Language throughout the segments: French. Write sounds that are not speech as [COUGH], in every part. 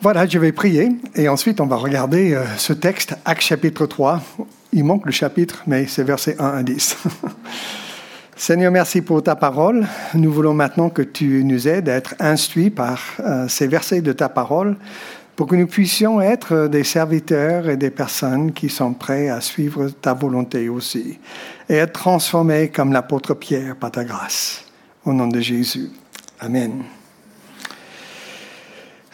Voilà, je vais prier et ensuite on va regarder euh, ce texte, Acte chapitre 3. Il manque le chapitre, mais c'est versets 1 à 10. [LAUGHS] Seigneur, merci pour ta parole. Nous voulons maintenant que tu nous aides à être instruits par euh, ces versets de ta parole pour que nous puissions être des serviteurs et des personnes qui sont prêts à suivre ta volonté aussi et être transformés comme l'apôtre Pierre par ta grâce. Au nom de Jésus. Amen.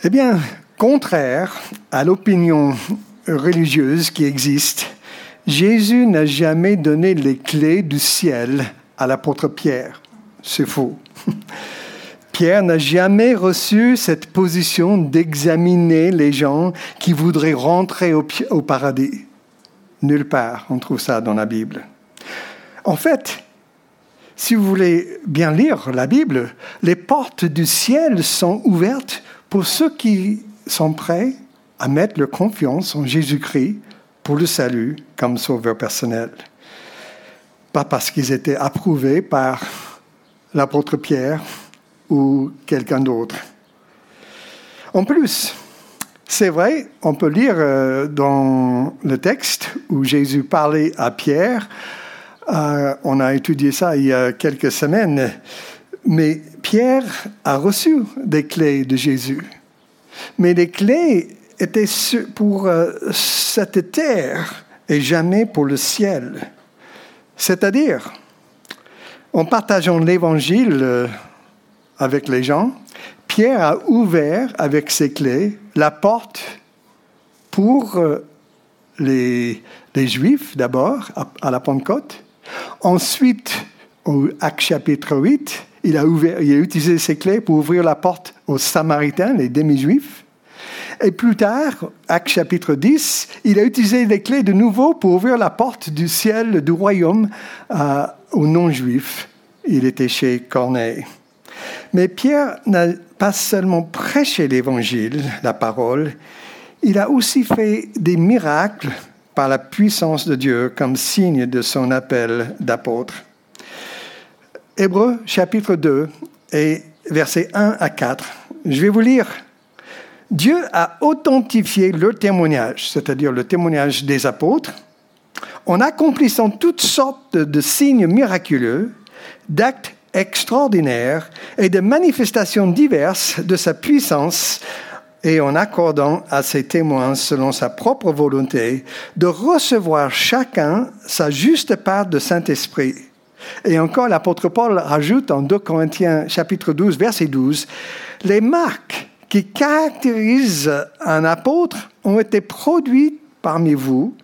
Eh bien, Contraire à l'opinion religieuse qui existe, Jésus n'a jamais donné les clés du ciel à l'apôtre Pierre. C'est faux. [LAUGHS] Pierre n'a jamais reçu cette position d'examiner les gens qui voudraient rentrer au, paradis. Nulle part, on trouve ça dans la Bible. En fait, si vous voulez bien lire la Bible, les portes du ciel sont ouvertes pour ceux qui sont prêts à mettre leur confiance en Jésus-Christ pour le salut comme sauveur personnel. Pas parce qu'ils étaient approuvés par l'apôtre Pierre ou quelqu'un d'autre. En plus, c'est vrai, on peut lire euh, dans le texte où Jésus parlait à Pierre, euh, on a étudié ça il y a quelques semaines, mais Pierre a reçu des clés de Jésus. Mais les clés étaient pour euh, cette terre et jamais pour le ciel. C'est-à-dire, en partageant l'évangile euh, avec les gens, Pierre a ouvert avec ses clés la porte pour euh, les, Juifs d'abord à, la Pentecôte. Ensuite, au Acte chapitre 8, il a, utilisé ses clés pour ouvrir la porte aux Samaritains, les demi-juifs. Et plus tard, Acte chapitre 10, il a utilisé les clés de nouveau pour ouvrir la porte du ciel, du royaume aux non-juifs. Il était chez Corneille. Mais Pierre n'a pas seulement prêché l'évangile, la parole, il a aussi fait des miracles par la puissance de Dieu comme signe de son appel d'apôtre. Hébreu chapitre 2 et versets 1 à 4. Je vais vous lire. Dieu a authentifié le témoignage, c'est-à-dire le témoignage des apôtres, en accomplissant toutes sortes de signes miraculeux, d'actes extraordinaires et de manifestations diverses de sa puissance et en accordant à ses témoins, selon sa propre volonté, de recevoir chacun sa juste part de Saint-Esprit et encore, l'apôtre Paul rajoute en 2 Corinthiens chapitre 12, verset 12, les marques qui caractérisent un apôtre ont été produites parmi vous,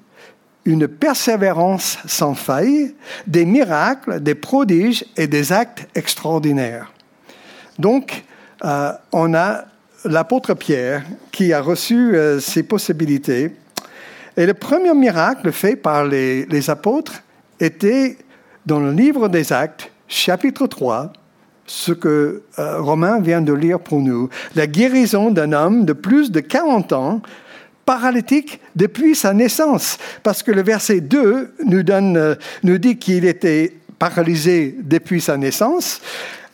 une persévérance sans faille, des miracles, des prodiges et des actes extraordinaires. Donc, euh, on a l'apôtre Pierre qui a reçu euh, ces possibilités. Et le premier miracle fait par les, les apôtres était dans le livre des Actes, chapitre 3, ce que euh, Romain vient de lire pour nous, la guérison d'un homme de plus de 40 ans, paralytique depuis sa naissance. Parce que le verset 2 nous, euh, nous dit qu'il était paralysé depuis sa naissance.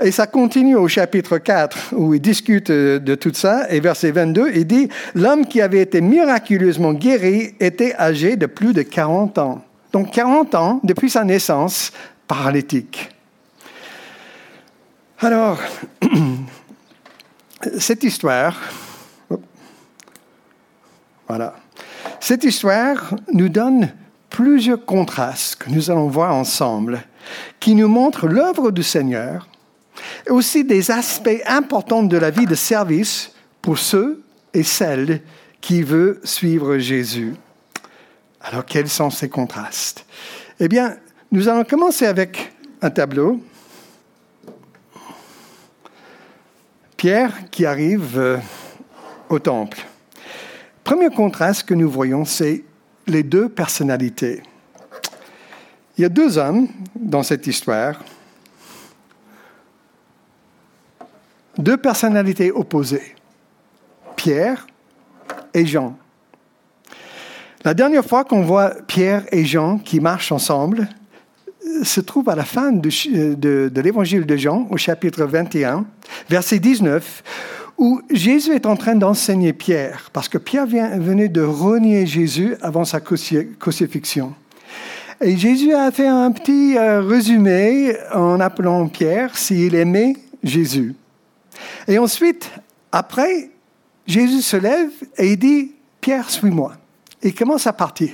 Et ça continue au chapitre 4 où il discute euh, de tout ça. Et verset 22, il dit, l'homme qui avait été miraculeusement guéri était âgé de plus de 40 ans. Donc 40 ans depuis sa naissance, paralytique. Alors, [CLEARS THROAT] cette histoire, voilà, cette histoire nous donne plusieurs contrastes que nous allons voir ensemble, qui nous montrent l'œuvre du Seigneur et aussi des aspects importants de la vie de service pour ceux et celles qui veulent suivre Jésus. Alors, quels sont ces contrastes? Eh bien, nous allons commencer avec un tableau. Pierre qui arrive euh, au temple. Premier contraste que nous voyons, c'est les deux personnalités. Il y a deux hommes dans cette histoire, deux personnalités opposées, Pierre et Jean. La dernière fois qu'on voit Pierre et Jean qui marchent ensemble euh, se trouve à la fin de, l'évangile de Jean, au chapitre 21, verset 19, où Jésus est en train d'enseigner Pierre, parce que Pierre vient, venait de renier Jésus avant sa crucifixion. Et Jésus a fait un petit euh, résumé en appelant Pierre s'il aimait Jésus. Et ensuite, après, Jésus se lève et il dit, Pierre, suis-moi. Et il commence à partir.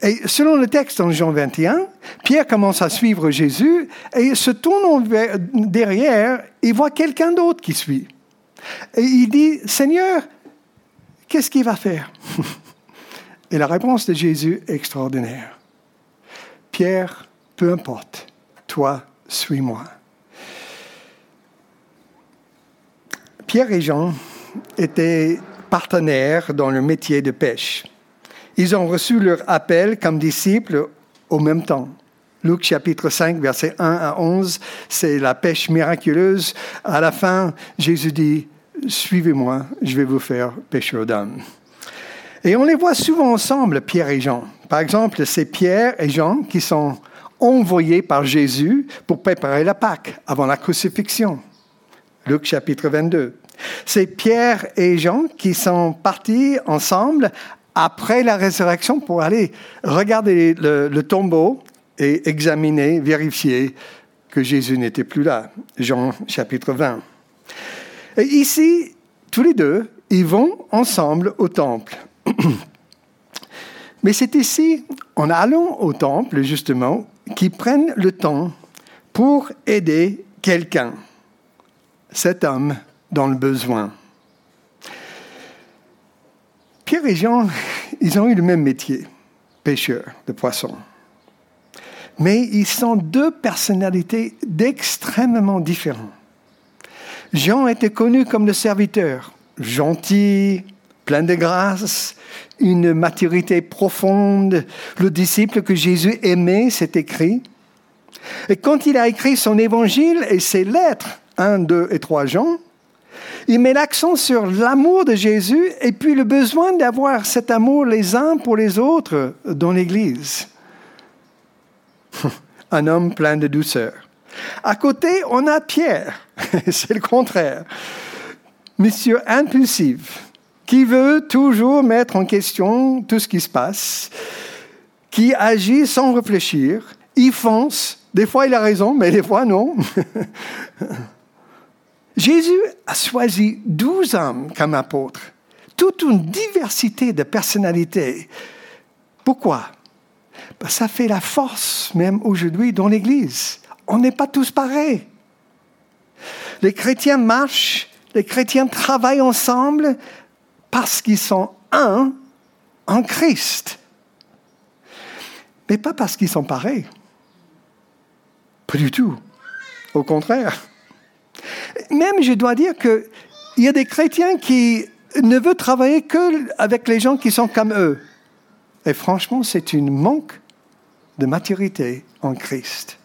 Et selon le texte en Jean 21, Pierre commence à suivre Jésus et se tourne derrière, il voit quelqu'un d'autre qui suit. Et il dit, Seigneur, qu'est-ce qu'il va faire [LAUGHS] Et la réponse de Jésus est extraordinaire. Pierre, peu importe, toi, suis-moi. Pierre et Jean étaient partenaires dans le métier de pêche. Ils ont reçu leur appel comme disciples au même temps. Luc chapitre 5, versets 1 à 11, c'est la pêche miraculeuse. À la fin, Jésus dit, Suivez-moi, je vais vous faire pêcher d'hommes. Et on les voit souvent ensemble, Pierre et Jean. Par exemple, c'est Pierre et Jean qui sont envoyés par Jésus pour préparer la Pâque avant la crucifixion. Luc chapitre 22. C'est Pierre et Jean qui sont partis ensemble après la résurrection pour aller regarder le, tombeau et examiner, vérifier que Jésus n'était plus là. Jean chapitre 20. Et ici, tous les deux, ils vont ensemble au temple. [CLEARS THROAT] Mais c'est ici, en allant au temple, justement, qu'ils prennent le temps pour aider quelqu'un, cet homme dans le besoin. Pierre et Jean, ils ont eu le même métier, pêcheurs de poissons. Mais ils sont deux personnalités d'extrêmement différentes. Jean était connu comme le serviteur, gentil, plein de grâce, une maturité profonde, le disciple que Jésus aimait, c'est écrit. Et quand il a écrit son évangile et ses lettres, 1, 2 et 3 Jean, il met l'accent sur l'amour de Jésus et puis le besoin d'avoir cet amour les uns pour les autres dans l'Église. [LAUGHS] Un homme plein de douceur. À côté, on a Pierre. [LAUGHS] C'est le contraire. Monsieur impulsif, qui veut toujours mettre en question tout ce qui se passe, qui agit sans réfléchir, il fonce. Des fois, il a raison, mais des fois, non. [LAUGHS] Jésus a choisi douze hommes comme apôtres, toute une diversité de personnalités. Pourquoi? Ça fait la force même aujourd'hui dans l'Église. On n'est pas tous pareils. Les chrétiens marchent, les chrétiens travaillent ensemble parce qu'ils sont un en Christ. Mais pas parce qu'ils sont pareils. Pas du tout. Au contraire. Même, je dois dire qu'il y a des chrétiens qui ne veulent travailler que avec les gens qui sont comme eux. Et franchement, c'est une manque de maturité en Christ.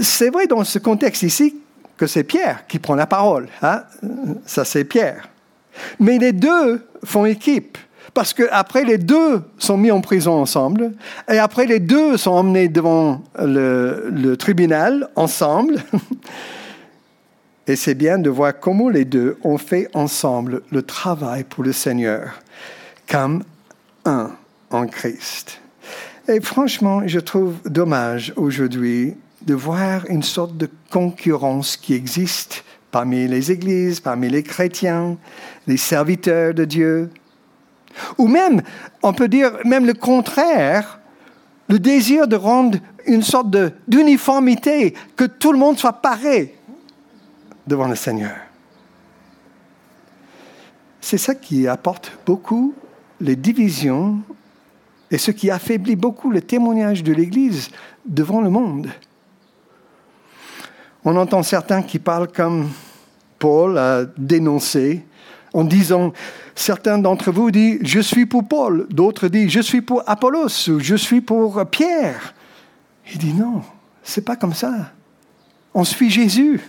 C'est vrai dans ce contexte ici que c'est Pierre qui prend la parole. Hein? Ça, c'est Pierre. Mais les deux font équipe. Parce qu'après, les deux sont mis en prison ensemble. Et après, les deux sont emmenés devant le, le tribunal ensemble. [LAUGHS] Et c'est bien de voir comment les deux ont fait ensemble le travail pour le Seigneur, comme un en Christ. Et franchement, je trouve dommage aujourd'hui de voir une sorte de concurrence qui existe parmi les églises, parmi les chrétiens, les serviteurs de Dieu. Ou même, on peut dire même le contraire, le désir de rendre une sorte d'uniformité, que tout le monde soit pareil devant le Seigneur. C'est ça qui apporte beaucoup les divisions et ce qui affaiblit beaucoup le témoignage de l'Église devant le monde. On entend certains qui parlent comme Paul a dénoncé en disant, certains d'entre vous disent, je suis pour Paul, d'autres disent, je suis pour Apollos ou je suis pour Pierre. Il dit non, c'est pas comme ça. On suit Jésus.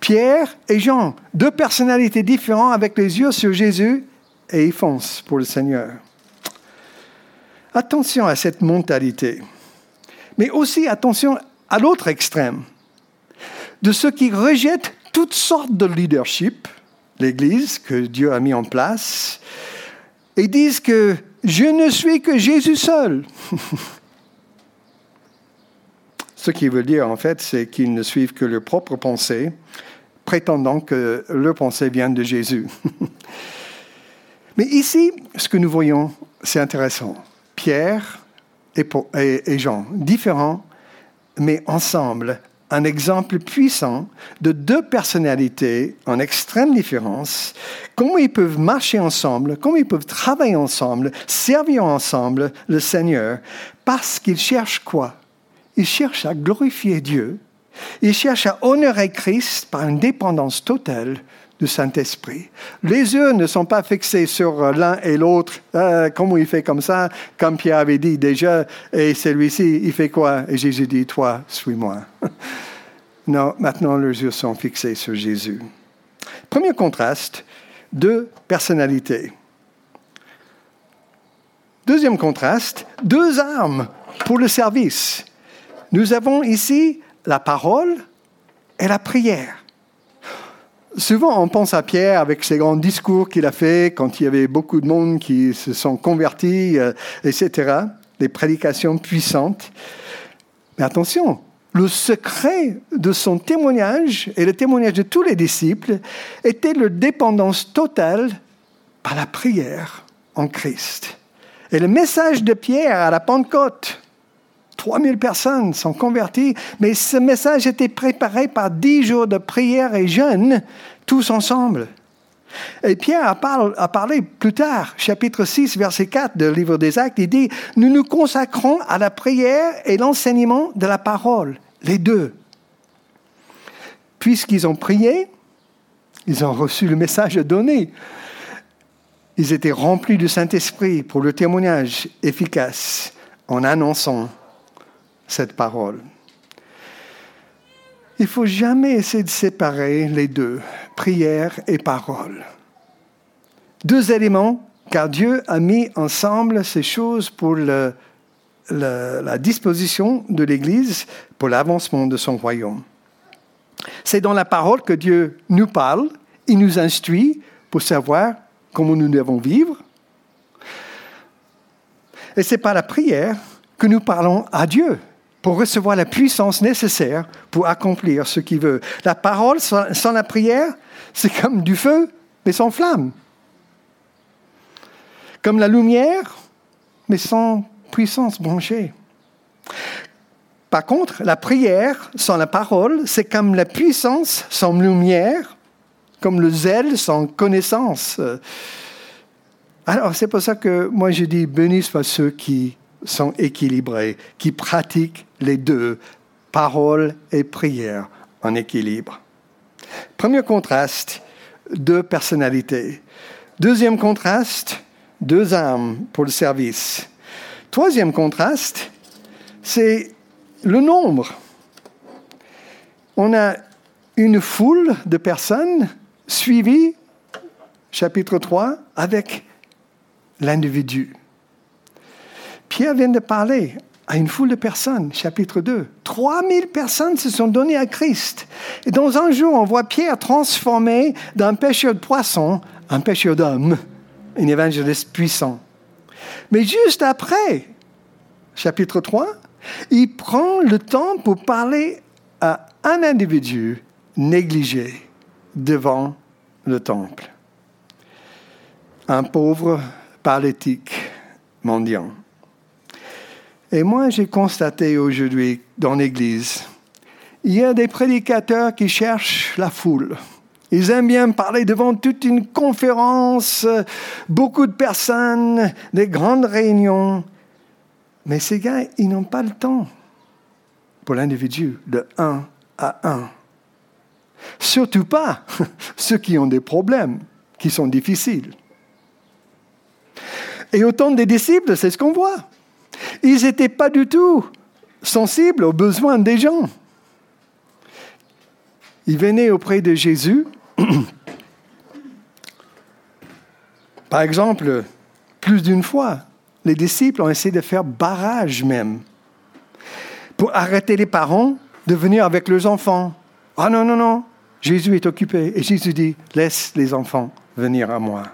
Pierre et Jean, deux personnalités différentes avec les yeux sur Jésus, et ils foncent pour le Seigneur. Attention à cette mentalité, mais aussi attention à l'autre extrême, de ceux qui rejettent toutes sortes de leadership, l'Église que Dieu a mis en place, et disent que je ne suis que Jésus seul. [LAUGHS] Ce qui veut dire, en fait, c'est qu'ils ne suivent que leur propre pensée, prétendant que leur pensée vient de Jésus. [LAUGHS] Mais ici, ce que nous voyons, c'est intéressant. Pierre et, Jean, différents, mais ensemble, un exemple puissant de deux personnalités en extrême différence, comment ils peuvent marcher ensemble, comment ils peuvent travailler ensemble, servir ensemble le Seigneur, parce qu'ils cherchent quoi? Ils cherchent à glorifier Dieu, ils cherchent à honorer Christ par une dépendance totale du Saint-Esprit. Les yeux ne sont pas fixés sur l'un et l'autre, euh, comment il fait comme ça, comme Pierre avait dit déjà, et celui-ci, il fait quoi? Et Jésus dit, toi, suis-moi. [LAUGHS] non, maintenant leurs yeux sont fixés sur Jésus. Premier contraste, deux personnalités. Deuxième contraste, deux armes pour le service. Nous avons ici la parole et la prière. Souvent, on pense à Pierre avec ses grands discours qu'il a fait quand il y avait beaucoup de monde qui se sont convertis, euh, etc. Des prédications puissantes. Mais attention, le secret de son témoignage et le témoignage de tous les disciples était leur dépendance totale par la prière en Christ. Et le message de Pierre à la Pentecôte, 3000 personnes sont converties, mais ce message était préparé par 10 jours de prière et jeûne, tous ensemble. Et Pierre a, parlé plus tard, chapitre 6, verset 4 du livre des Actes, il dit, nous nous consacrons à la prière et l'enseignement de la parole, les deux. Puisqu'ils ont prié, ils ont reçu le message donné. Ils étaient remplis du Saint-Esprit pour le témoignage efficace en annonçant cette parole. Il ne faut jamais essayer de séparer les deux, prière et parole. Deux éléments, car Dieu a mis ensemble ces choses pour la disposition de l'Église, pour l'avancement de son royaume. C'est dans la parole que Dieu nous parle, il nous instruit pour savoir comment nous devons vivre. Et c'est par la prière que nous parlons à Dieu pour recevoir la puissance nécessaire pour accomplir ce qu'il veut. La parole sans, la prière, c'est comme du feu, mais sans flamme. Comme la lumière, mais sans puissance branchée. Par contre, la prière sans la parole, c'est comme la puissance sans lumière, comme le zèle sans connaissance. Alors, c'est pour ça que moi je dis bénis soient ceux qui sont équilibrés, qui pratiquent les deux, parole et prière, en équilibre. Premier contraste, deux personnalités. Deuxième contraste, deux âmes pour le service. Troisième contraste, c'est le nombre. On a une foule de personnes suivies, chapitre 3, avec l'individu. Pierre vient de parler à une foule de personnes, chapitre 2. 3000 personnes se sont données à Christ. Et dans un jour, on voit Pierre transformé d'un pêcheur de poissons en pêcheur d'hommes, un évangéliste puissant. Mais juste après, chapitre 3, il prend le temps pour parler à un individu négligé devant le temple. Un pauvre paralytique mendiant. Et moi, j'ai constaté aujourd'hui dans l'Église, il y a des prédicateurs qui cherchent la foule. Ils aiment bien parler devant toute une conférence, beaucoup de personnes, des grandes réunions. Mais ces gars, ils n'ont pas le temps pour l'individu de un à un. Surtout pas [LAUGHS] ceux qui ont des problèmes qui sont difficiles. Et autant des disciples, c'est ce qu'on voit. Ils n'étaient pas du tout sensibles aux besoins des gens. Ils venaient auprès de Jésus. [CLEARS THROAT] Par exemple, plus d'une fois, les disciples ont essayé de faire barrage même pour arrêter les parents de venir avec leurs enfants. Ah non, non, non, Jésus est occupé et Jésus dit, laisse les enfants venir à moi.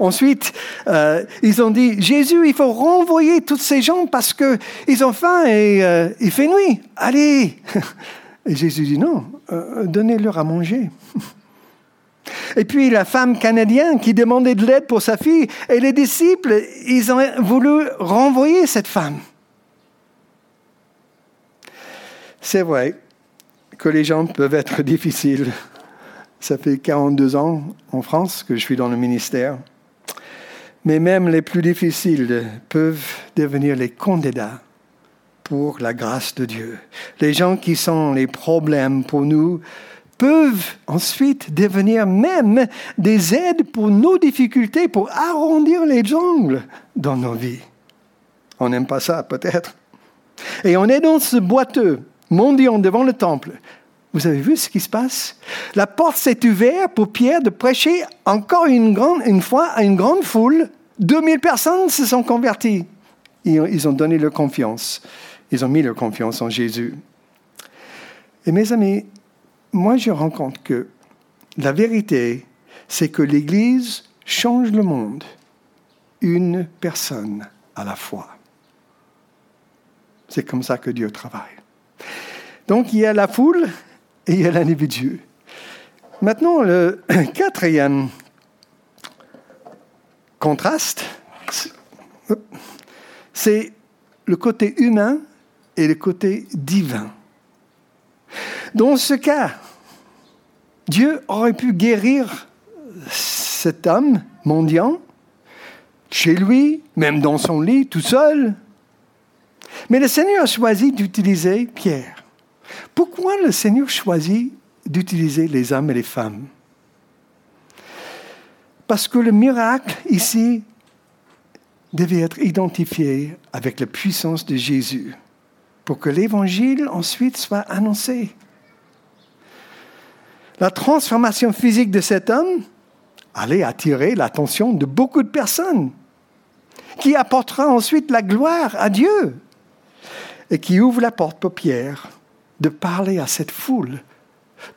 Ensuite, euh, ils ont dit, Jésus, il faut renvoyer tous ces gens parce qu'ils ont faim et euh, il fait nuit. Allez. [LAUGHS] Et Jésus dit, non, euh, donnez-leur à manger. [LAUGHS] Et puis la femme canadienne qui demandait de l'aide pour sa fille, et les disciples, ils ont voulu renvoyer cette femme. C'est vrai que les gens peuvent être [LAUGHS] difficiles. Ça fait 42 ans en France que je suis dans le ministère. Mais même les plus difficiles peuvent devenir les candidats pour la grâce de Dieu. Les gens qui sont les problèmes pour nous peuvent ensuite devenir même des aides pour nos difficultés, pour arrondir les jungles dans nos vies. On n'aime pas ça, peut-être. Et on est dans ce boiteux, mendiant devant le temple. Vous avez vu ce qui se passe? La porte s'est ouverte pour Pierre de prêcher encore une, grande, une fois à une grande foule. 2000 personnes se sont converties. Ils ont donné leur confiance. Ils ont mis leur confiance en Jésus. Et mes amis, moi je rends compte que la vérité, c'est que l'Église change le monde, une personne à la fois. C'est comme ça que Dieu travaille. Donc il y a la foule et il y a l'individu. Maintenant, le [CLEARS THROAT] quatrième contraste, c'est le côté humain et le côté divin. Dans ce cas, Dieu aurait pu guérir cet homme mendiant chez lui, même dans son lit, tout seul. Mais le Seigneur a choisi d'utiliser Pierre. Pourquoi le Seigneur choisit d'utiliser les hommes et les femmes? Parce que le miracle ici devait être identifié avec la puissance de Jésus pour que l'évangile ensuite soit annoncé. La transformation physique de cet homme allait attirer l'attention de beaucoup de personnes, qui apportera ensuite la gloire à Dieu et qui ouvre la porte pour Pierre de parler à cette foule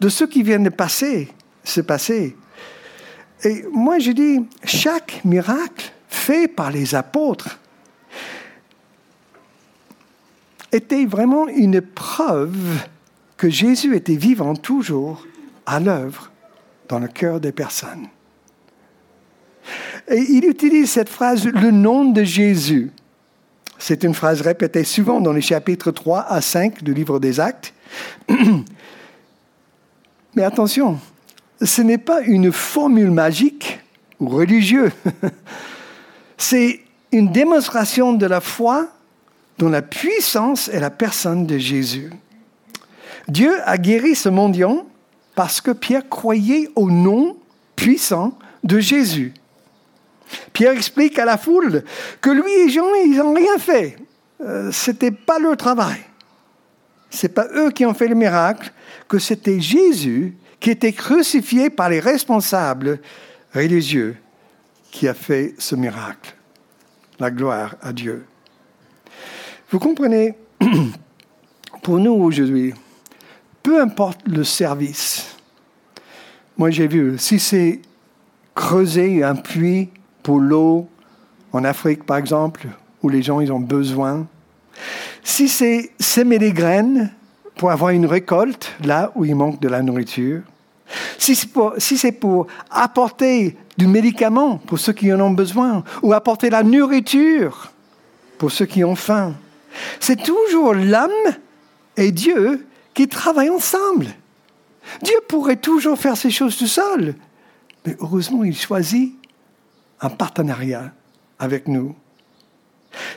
de ce qui vient de passer, se passer. Et moi, je dis, chaque miracle fait par les apôtres était vraiment une preuve que Jésus était vivant toujours à l'œuvre dans le cœur des personnes. Et il utilise cette phrase, le nom de Jésus. C'est une phrase répétée souvent dans les chapitres 3 à 5 du livre des Actes. [CLEARS THROAT] Mais attention, ce n'est pas une formule magique ou religieuse. [LAUGHS] C'est une démonstration de la foi dont la puissance est la personne de Jésus. Dieu a guéri ce mendiant parce que Pierre croyait au nom puissant de Jésus. Pierre explique à la foule que lui et Jean, ils n'ont rien fait. Euh, Ce n'était pas leur travail. Ce n'est pas eux qui ont fait le miracle, que c'était Jésus qui était crucifié par les responsables religieux qui a fait ce miracle. La gloire à Dieu. Vous comprenez, [CLEARS THROAT] pour nous aujourd'hui, peu importe le service, moi j'ai vu, si c'est creuser un puits pour l'eau en Afrique par exemple, où les gens ils ont besoin, si c'est semer des graines pour avoir une récolte là où il manque de la nourriture, si c'est pour, pour apporter du médicament pour ceux qui en ont besoin, ou apporter la nourriture pour ceux qui ont faim, c'est toujours l'homme et Dieu qui travaillent ensemble. Dieu pourrait toujours faire ces choses tout seul, mais heureusement, il choisit un partenariat avec nous.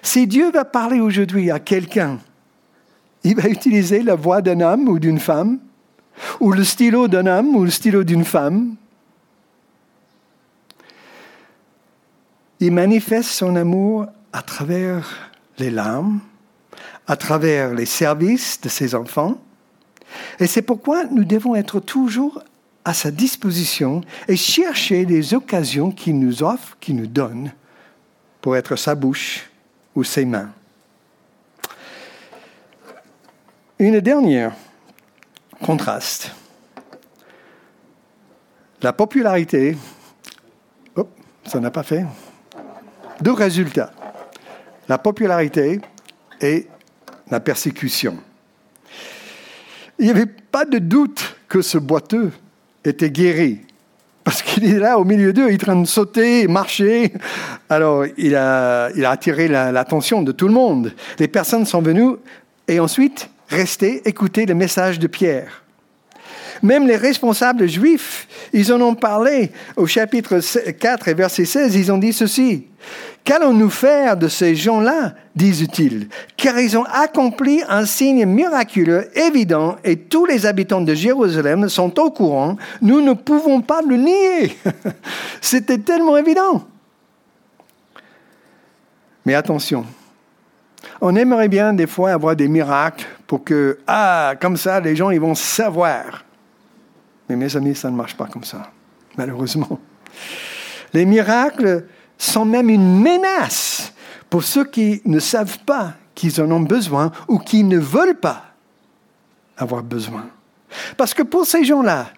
Si Dieu va parler aujourd'hui à quelqu'un, il va utiliser la voix d'un homme ou d'une femme, ou le stylo d'un homme ou le stylo d'une femme. Il manifeste son amour à travers les larmes, à travers les services de ses enfants. Et c'est pourquoi nous devons être toujours à sa disposition et chercher les occasions qu'il nous offre, qu'il nous donne, pour être sa bouche ou ses mains. Une dernière contraste. La popularité, oh, ça n'a pas fait. Deux résultats. La popularité et la persécution. Il n'y avait pas de doute que ce boiteux était guéri. Parce qu'il est là au milieu d'eux, il est en train de sauter, marcher. Alors, il a, attiré l'attention de tout le monde. Les personnes sont venues et ensuite rester écouter le message de Pierre. Même les responsables juifs, ils en ont parlé au chapitre 4 et verset 16, ils ont dit ceci. Qu'allons-nous faire de ces gens-là disent-ils, car ils ont accompli un signe miraculeux évident et tous les habitants de Jérusalem sont au courant, nous ne pouvons pas le nier. [LAUGHS] C'était tellement évident. Mais attention, on aimerait bien des fois avoir des miracles pour que, ah, comme ça, les gens, ils vont savoir. Mais mes amis, ça ne marche pas comme ça, malheureusement. Les miracles sont même une menace pour ceux qui ne savent pas qu'ils en ont besoin ou qui ne veulent pas avoir besoin. Parce que pour ces gens-là,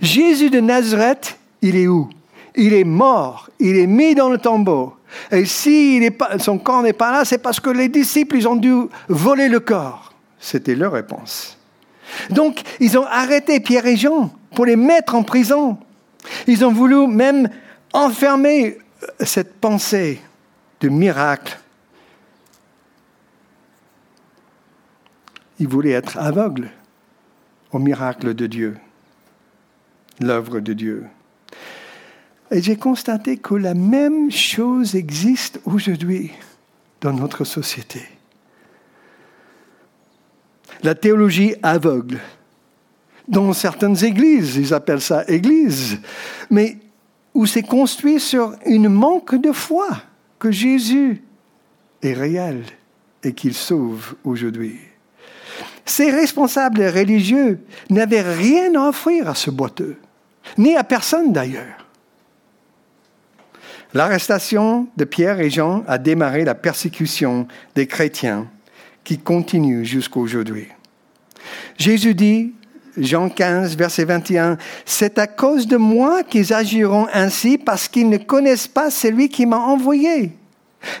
Jésus de Nazareth, il est où? Il est mort, il est mis dans le tombeau. Et si son corps n'est pas là, c'est parce que les disciples, ils ont dû voler le corps. C'était leur réponse. Donc, ils ont arrêté Pierre et Jean pour les mettre en prison. Ils ont voulu même enfermer euh, cette pensée de miracle. Ils voulaient être aveugles au miracle de Dieu, l'œuvre de Dieu. Et j'ai constaté que la même chose existe aujourd'hui dans notre société. La théologie aveugle, dans certaines églises, ils appellent ça église, mais où c'est construit sur une manque de foi que Jésus est réel et qu'il sauve aujourd'hui. Ces responsables religieux n'avaient rien à offrir à ce boiteux, ni à personne d'ailleurs. L'arrestation de Pierre et Jean a démarré la persécution des chrétiens qui continue jusqu'à aujourd'hui. Jésus dit Jean 15, verset 21, C'est à cause de moi qu'ils agiront ainsi parce qu'ils ne connaissent pas celui qui m'a envoyé.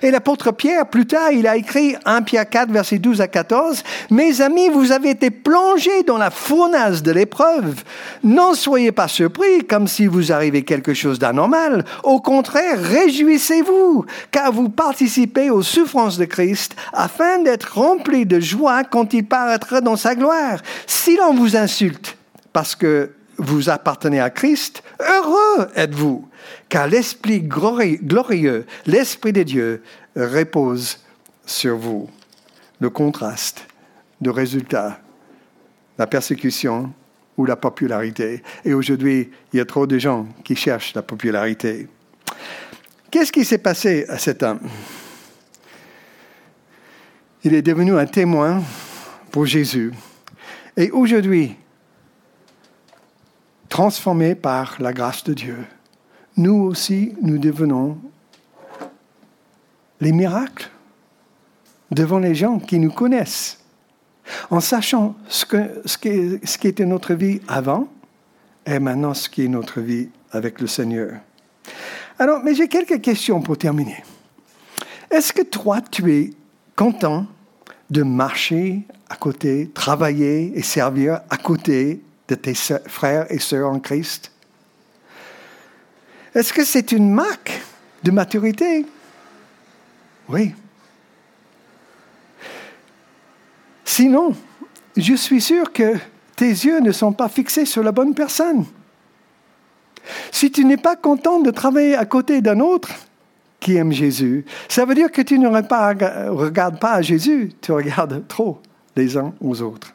Et l'apôtre Pierre, plus tard, il a écrit 1 Pierre 4, verset 12 à 14, Mes amis, vous avez été plongés dans la fournaise de l'épreuve. N'en soyez pas surpris comme si vous arrivait quelque chose d'anormal. Au contraire, réjouissez-vous, car vous participez aux souffrances de Christ, afin d'être remplis de joie quand il paraîtra dans sa gloire. Si l'on vous insulte parce que vous appartenez à Christ, heureux êtes-vous, car l'Esprit glorieux, l'Esprit de Dieu, repose sur vous. Le contraste de résultat, la persécution ou la popularité. Et aujourd'hui, il y a trop de gens qui cherchent la popularité. Qu'est-ce qui s'est passé à cet homme? Il est devenu un témoin pour Jésus. Et aujourd'hui, transformés par la grâce de Dieu, nous aussi, nous devenons les miracles devant les gens qui nous connaissent, en sachant ce, que, ce, qui, qui était notre vie avant et maintenant ce qui est notre vie avec le Seigneur. Alors, mais j'ai quelques questions pour terminer. Est-ce que toi, tu es content de marcher à côté, travailler et servir à côté de tes frères et sœurs en Christ? Est-ce que c'est une marque de maturité? Oui. Sinon, je suis sûr que tes yeux ne sont pas fixés sur la bonne personne. Si tu n'es pas content de travailler à côté d'un autre qui aime Jésus, ça veut dire que tu ne regardes pas à Jésus, tu regardes trop les uns aux autres.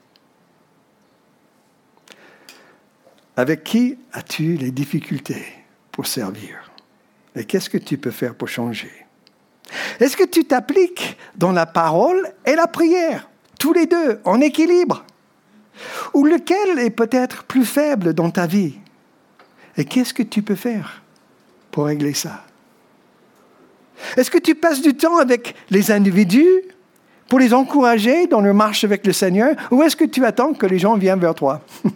Avec qui as-tu les difficultés pour servir? Et qu'est-ce que tu peux faire pour changer? Est-ce que tu t'appliques dans la parole et la prière, tous les deux, en équilibre? Ou lequel est peut-être plus faible dans ta vie? Et qu'est-ce que tu peux faire pour régler ça? Est-ce que tu passes du temps avec les individus pour les encourager dans leur marche avec le Seigneur Ou est-ce que tu attends que les gens viennent vers toi? [LAUGHS]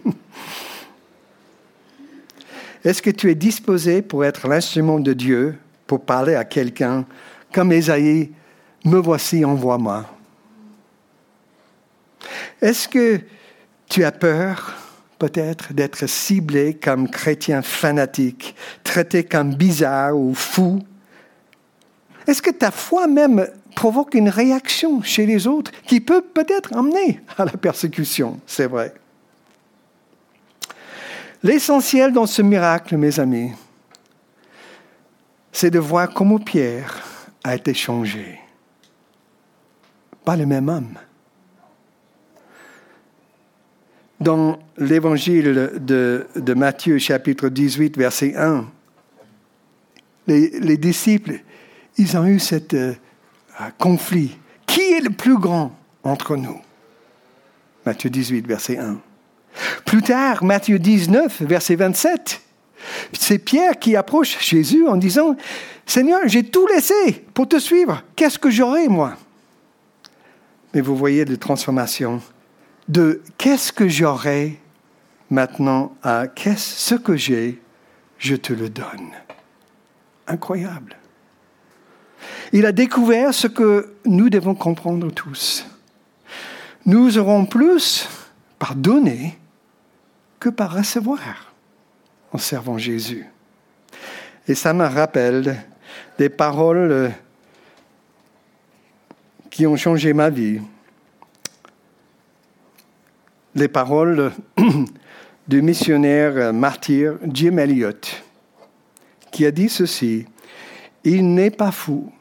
Est-ce que tu es disposé pour être l'instrument de Dieu, pour parler à quelqu'un comme Esaïe, me voici, envoie-moi Est-ce que tu as peur peut-être d'être ciblé comme chrétien fanatique, traité comme bizarre ou fou? Est-ce que ta foi même provoque une réaction chez les autres qui peut peut-être amener à la persécution? C'est vrai. L'essentiel dans ce miracle, mes amis, c'est de voir comment Pierre a été changé. Pas le même homme. Dans l'évangile de, Matthieu chapitre 18, verset 1, les, disciples, ils ont eu ce euh, conflit. Qui est le plus grand entre nous? Matthieu 18, verset 1. Plus tard, Matthieu 19, verset 27, c'est Pierre qui approche Jésus en disant, Seigneur, j'ai tout laissé pour te suivre. Qu'est-ce que j'aurai, moi? Mais vous voyez les transformations de qu'est-ce que j'aurai maintenant à qu'est-ce ce que j'ai, je te le donne. Incroyable. Il a découvert ce que nous devons comprendre tous. Nous aurons plus par donner que par recevoir en servant Jésus. Et ça me rappelle des paroles qui ont changé ma vie. Les paroles [CLEARS THROAT] du missionnaire martyr Jim Elliot, qui a dit ceci, Il n'est pas fou,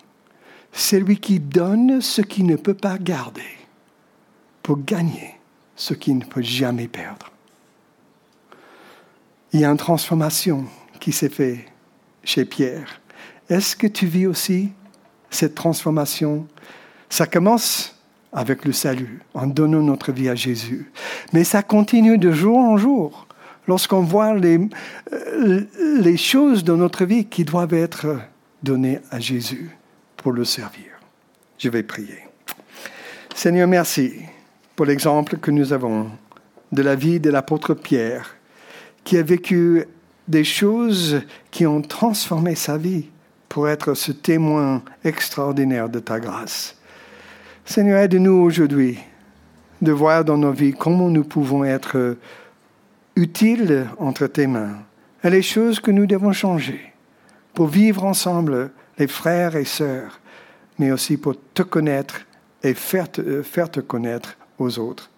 celui qui donne ce qu'il ne peut pas garder pour gagner ce qu'il ne peut jamais perdre il y a une transformation qui s'est faite chez Pierre. Est-ce que tu vis aussi cette transformation? Ça commence avec le salut, en donnant notre vie à Jésus. Mais ça continue de jour en jour, lorsqu'on voit les, euh, les choses dans notre vie qui doivent être données à Jésus pour le servir. Je vais prier. Seigneur, merci pour l'exemple que nous avons de la vie de l'apôtre Pierre qui a vécu des choses qui ont transformé sa vie pour être ce témoin extraordinaire de ta grâce. Seigneur, aide-nous aujourd'hui de voir dans nos vies comment nous pouvons être utiles entre tes mains et les choses que nous devons changer pour vivre ensemble, les frères et sœurs, mais aussi pour te connaître et faire te, faire te connaître aux autres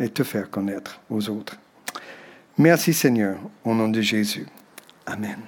et te faire connaître aux autres. Merci Seigneur, au nom de Jésus. Amen.